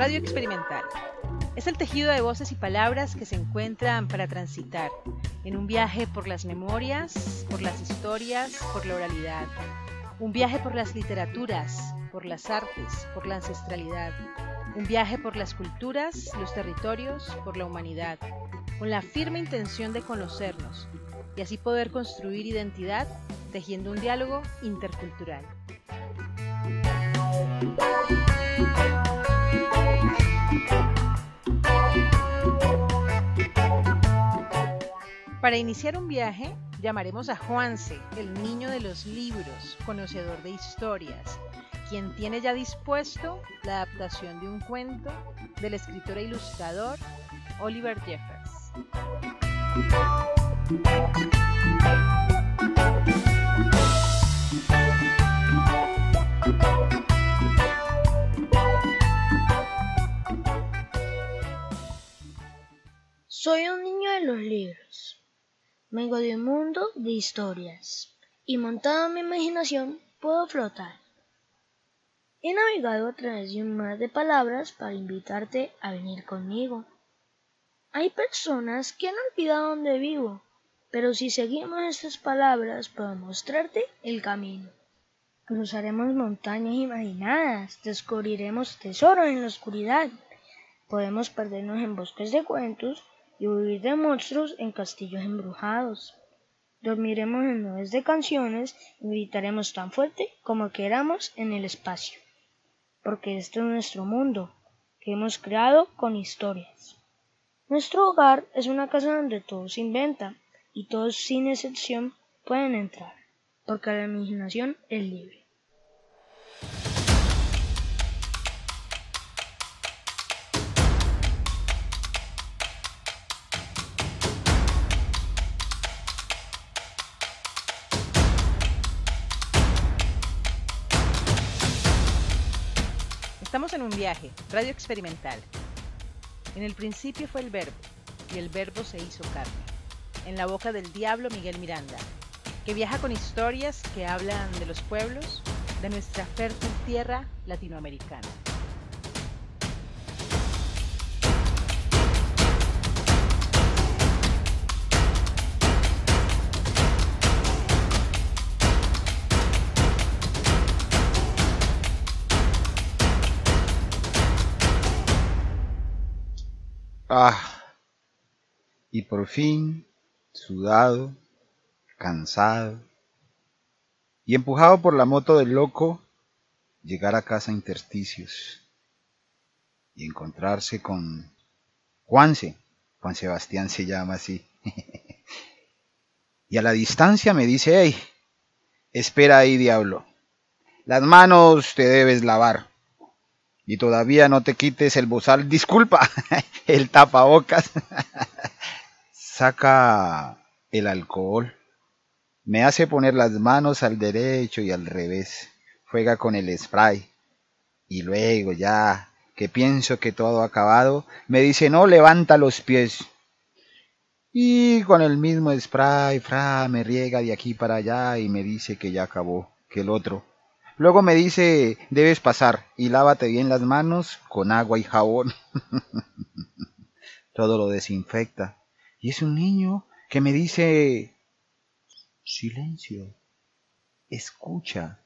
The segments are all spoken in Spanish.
Radio experimental. Es el tejido de voces y palabras que se encuentran para transitar en un viaje por las memorias, por las historias, por la oralidad. Un viaje por las literaturas, por las artes, por la ancestralidad. Un viaje por las culturas, los territorios, por la humanidad, con la firme intención de conocernos y así poder construir identidad tejiendo un diálogo intercultural. Para iniciar un viaje, llamaremos a Juanse, el niño de los libros, conocedor de historias, quien tiene ya dispuesto la adaptación de un cuento del escritor e ilustrador Oliver Jeffers. Soy un niño de los libros. Vengo de un mundo de historias y montado en mi imaginación puedo flotar. He navegado a través de un mar de palabras para invitarte a venir conmigo. Hay personas que han olvidado dónde vivo, pero si seguimos estas palabras puedo mostrarte el camino. Cruzaremos montañas imaginadas, descubriremos tesoros en la oscuridad, podemos perdernos en bosques de cuentos y huir de monstruos en castillos embrujados. Dormiremos en nubes de canciones y gritaremos tan fuerte como queramos en el espacio, porque este es nuestro mundo, que hemos creado con historias. Nuestro hogar es una casa donde todo se inventa y todos sin excepción pueden entrar, porque la imaginación es libre. Estamos en un viaje, radio experimental. En el principio fue el verbo, y el verbo se hizo carne. En la boca del diablo Miguel Miranda, que viaja con historias que hablan de los pueblos de nuestra fértil tierra latinoamericana. Ah, y por fin, sudado, cansado y empujado por la moto del loco, llegar a casa intersticios y encontrarse con Juanse, Juan Sebastián se llama así. y a la distancia me dice, hey, espera ahí, diablo, las manos te debes lavar y todavía no te quites el bozal, disculpa, el tapabocas. Saca el alcohol, me hace poner las manos al derecho y al revés, juega con el spray y luego ya que pienso que todo ha acabado, me dice no levanta los pies. Y con el mismo spray, fra, me riega de aquí para allá y me dice que ya acabó, que el otro Luego me dice, debes pasar y lávate bien las manos con agua y jabón. Todo lo desinfecta. Y es un niño que me dice, silencio, escucha,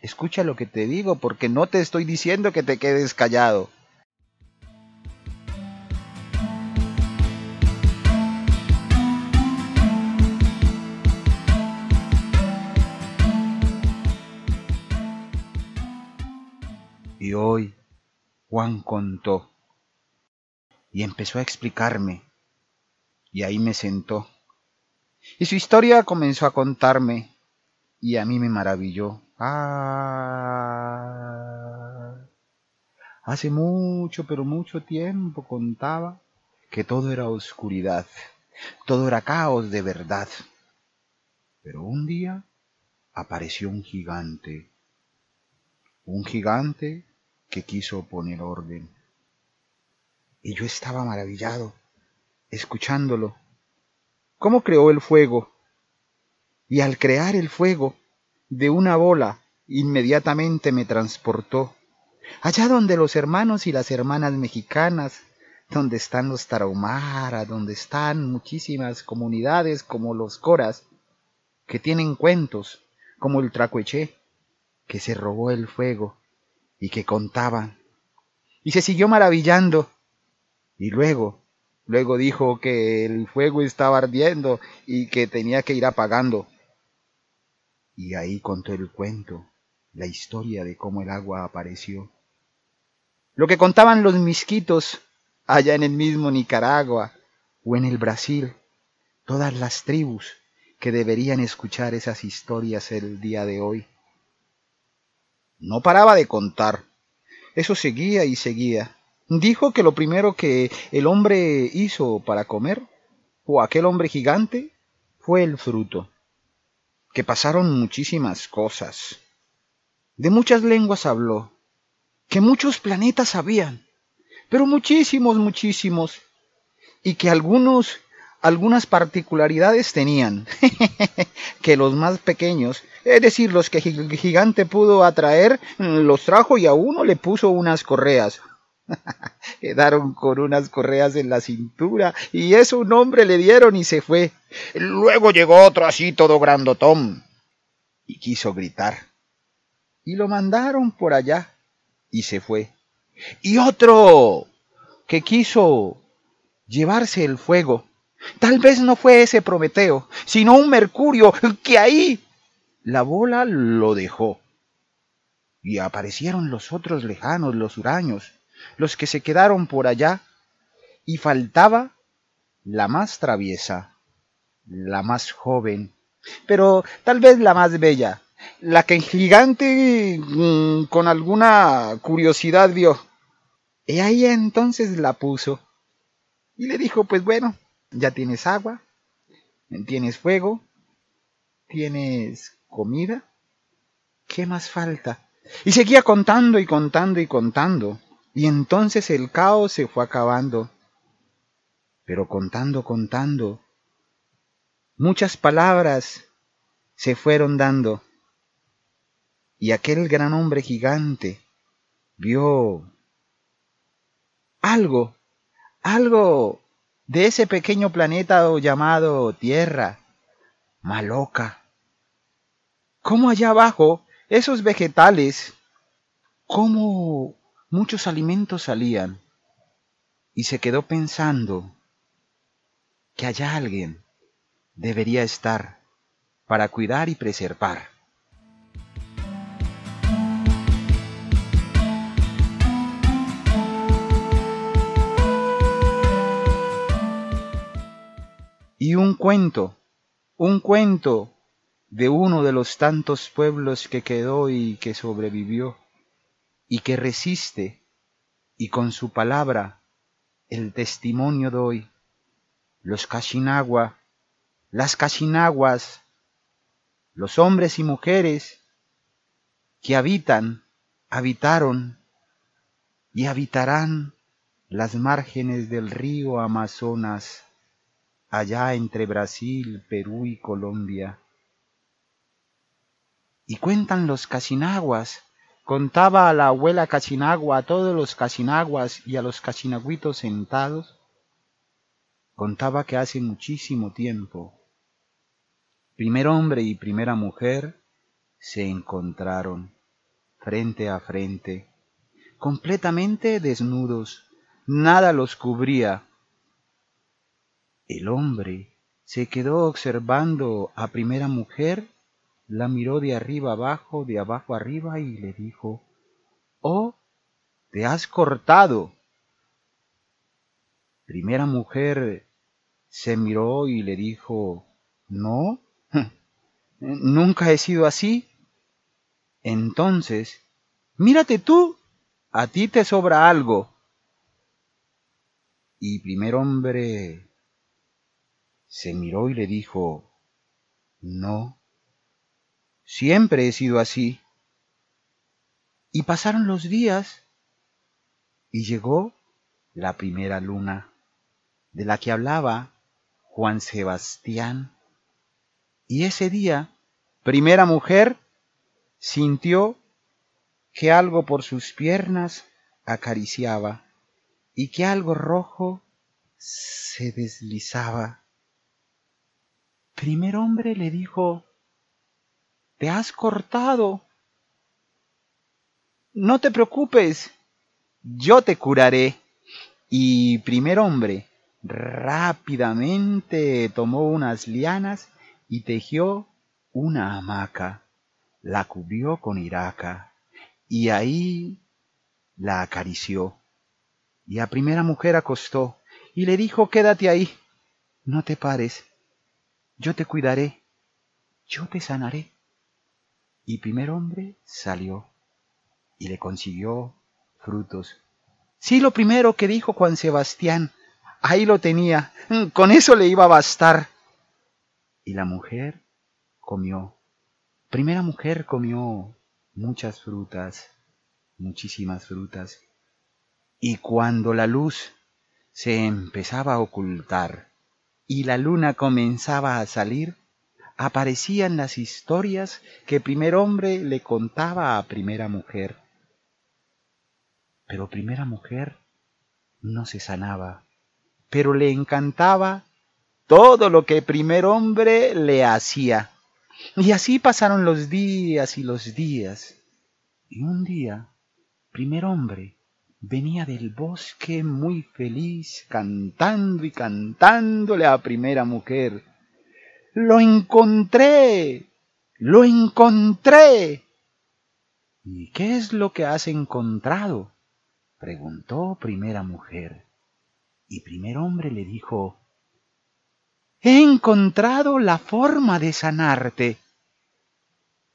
escucha lo que te digo porque no te estoy diciendo que te quedes callado. Y hoy Juan contó y empezó a explicarme. Y ahí me sentó. Y su historia comenzó a contarme y a mí me maravilló. Ah, hace mucho, pero mucho tiempo contaba que todo era oscuridad, todo era caos de verdad. Pero un día apareció un gigante, un gigante que quiso poner orden. Y yo estaba maravillado, escuchándolo. ¿Cómo creó el fuego? Y al crear el fuego, de una bola, inmediatamente me transportó allá donde los hermanos y las hermanas mexicanas, donde están los tarahumara, donde están muchísimas comunidades como los coras, que tienen cuentos, como el tracueché, que se robó el fuego y que contaban. Y se siguió maravillando. Y luego, luego dijo que el fuego estaba ardiendo y que tenía que ir apagando. Y ahí contó el cuento, la historia de cómo el agua apareció. Lo que contaban los misquitos allá en el mismo Nicaragua o en el Brasil, todas las tribus que deberían escuchar esas historias el día de hoy. No paraba de contar. Eso seguía y seguía. Dijo que lo primero que el hombre hizo para comer, o aquel hombre gigante, fue el fruto. Que pasaron muchísimas cosas. De muchas lenguas habló. Que muchos planetas habían. Pero muchísimos, muchísimos. Y que algunos algunas particularidades tenían, que los más pequeños, es decir, los que gigante pudo atraer, los trajo y a uno le puso unas correas. Quedaron con unas correas en la cintura y eso un hombre le dieron y se fue. Luego llegó otro así todo grandotón y quiso gritar. Y lo mandaron por allá y se fue. Y otro que quiso llevarse el fuego Tal vez no fue ese Prometeo, sino un Mercurio que ahí la bola lo dejó. Y aparecieron los otros lejanos, los huraños, los que se quedaron por allá, y faltaba la más traviesa, la más joven, pero tal vez la más bella, la que el gigante mm, con alguna curiosidad vio. Y ahí entonces la puso. Y le dijo, pues bueno, ya tienes agua, tienes fuego, tienes comida. ¿Qué más falta? Y seguía contando y contando y contando. Y entonces el caos se fue acabando. Pero contando, contando, muchas palabras se fueron dando. Y aquel gran hombre gigante vio algo, algo de ese pequeño planeta llamado Tierra, maloca. ¿Cómo allá abajo esos vegetales, cómo muchos alimentos salían? Y se quedó pensando que allá alguien debería estar para cuidar y preservar. Y un cuento, un cuento de uno de los tantos pueblos que quedó y que sobrevivió, y que resiste, y con su palabra el testimonio doy. Los Kashinagua, las Kashinaguas, los hombres y mujeres que habitan, habitaron y habitarán las márgenes del río Amazonas allá entre Brasil, Perú y Colombia. Y cuentan los casinaguas, contaba a la abuela casinagua a todos los casinaguas y a los casinagüitos sentados, contaba que hace muchísimo tiempo, primer hombre y primera mujer se encontraron frente a frente, completamente desnudos, nada los cubría, el hombre se quedó observando a primera mujer, la miró de arriba abajo, de abajo arriba y le dijo, Oh, te has cortado. Primera mujer se miró y le dijo, No, nunca he sido así. Entonces, mírate tú, a ti te sobra algo. Y primer hombre se miró y le dijo, No, siempre he sido así. Y pasaron los días y llegó la primera luna, de la que hablaba Juan Sebastián. Y ese día, primera mujer, sintió que algo por sus piernas acariciaba y que algo rojo se deslizaba. Primer hombre le dijo, Te has cortado. No te preocupes, yo te curaré. Y primer hombre rápidamente tomó unas lianas y tejió una hamaca, la cubrió con iraca y ahí la acarició. Y a primera mujer acostó y le dijo, quédate ahí, no te pares, yo te cuidaré, yo te sanaré. Y primer hombre salió y le consiguió frutos. Sí, lo primero que dijo Juan Sebastián, ahí lo tenía, con eso le iba a bastar. Y la mujer comió. Primera mujer comió muchas frutas, muchísimas frutas. Y cuando la luz se empezaba a ocultar y la luna comenzaba a salir, aparecían las historias que primer hombre le contaba a primera mujer. Pero primera mujer no se sanaba, pero le encantaba todo lo que primer hombre le hacía. Y así pasaron los días y los días. Y un día, primer hombre venía del bosque muy feliz, cantando y cantándole a primera mujer. Lo encontré, lo encontré. ¿Y qué es lo que has encontrado? preguntó primera mujer. Y primer hombre le dijo, He encontrado la forma de sanarte.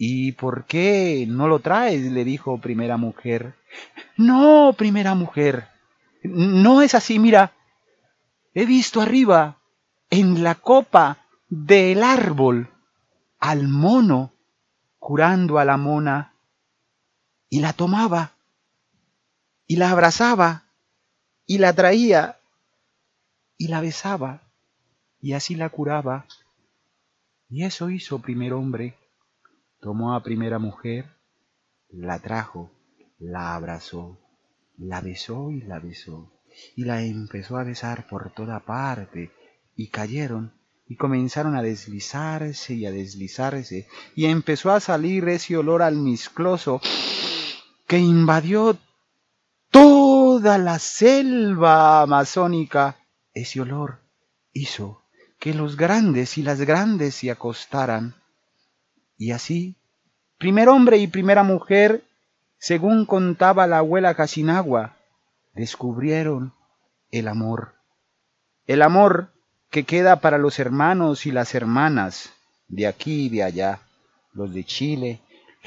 ¿Y por qué no lo traes? le dijo primera mujer. No, primera mujer, no es así, mira. He visto arriba, en la copa del árbol, al mono curando a la mona, y la tomaba, y la abrazaba, y la traía, y la besaba, y así la curaba. Y eso hizo primer hombre tomó a primera mujer, la trajo, la abrazó, la besó y la besó, y la empezó a besar por toda parte, y cayeron, y comenzaron a deslizarse y a deslizarse, y empezó a salir ese olor almizcloso que invadió toda la selva amazónica. Ese olor hizo que los grandes y las grandes se acostaran y así, primer hombre y primera mujer, según contaba la abuela Casinagua, descubrieron el amor. El amor que queda para los hermanos y las hermanas de aquí y de allá, los de Chile,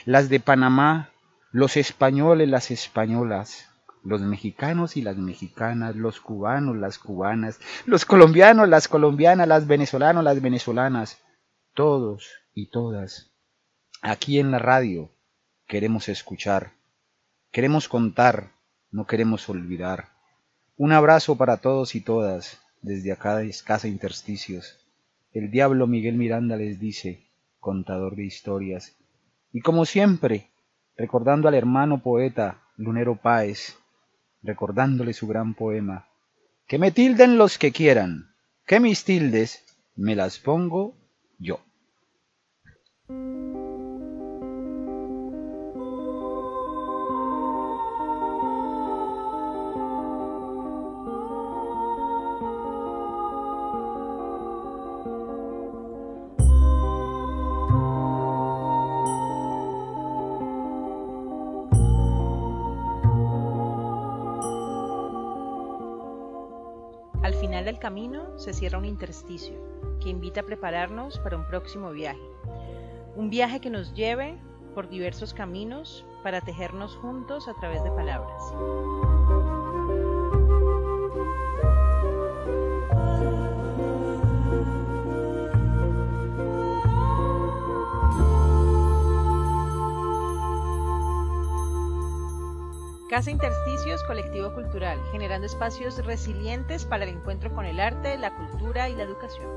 las de Panamá, los españoles, las españolas, los mexicanos y las mexicanas, los cubanos, las cubanas, los colombianos, las colombianas, las venezolanos, las venezolanas, todos y todas Aquí en la radio queremos escuchar, queremos contar, no queremos olvidar. Un abrazo para todos y todas desde acá de Casa Intersticios. El diablo Miguel Miranda les dice, contador de historias. Y como siempre, recordando al hermano poeta Lunero Páez, recordándole su gran poema, que me tilden los que quieran, que mis tildes me las pongo yo. Del camino se cierra un intersticio que invita a prepararnos para un próximo viaje. Un viaje que nos lleve por diversos caminos para tejernos juntos a través de palabras. Casa Intersticios Colectivo Cultural, generando espacios resilientes para el encuentro con el arte, la cultura y la educación.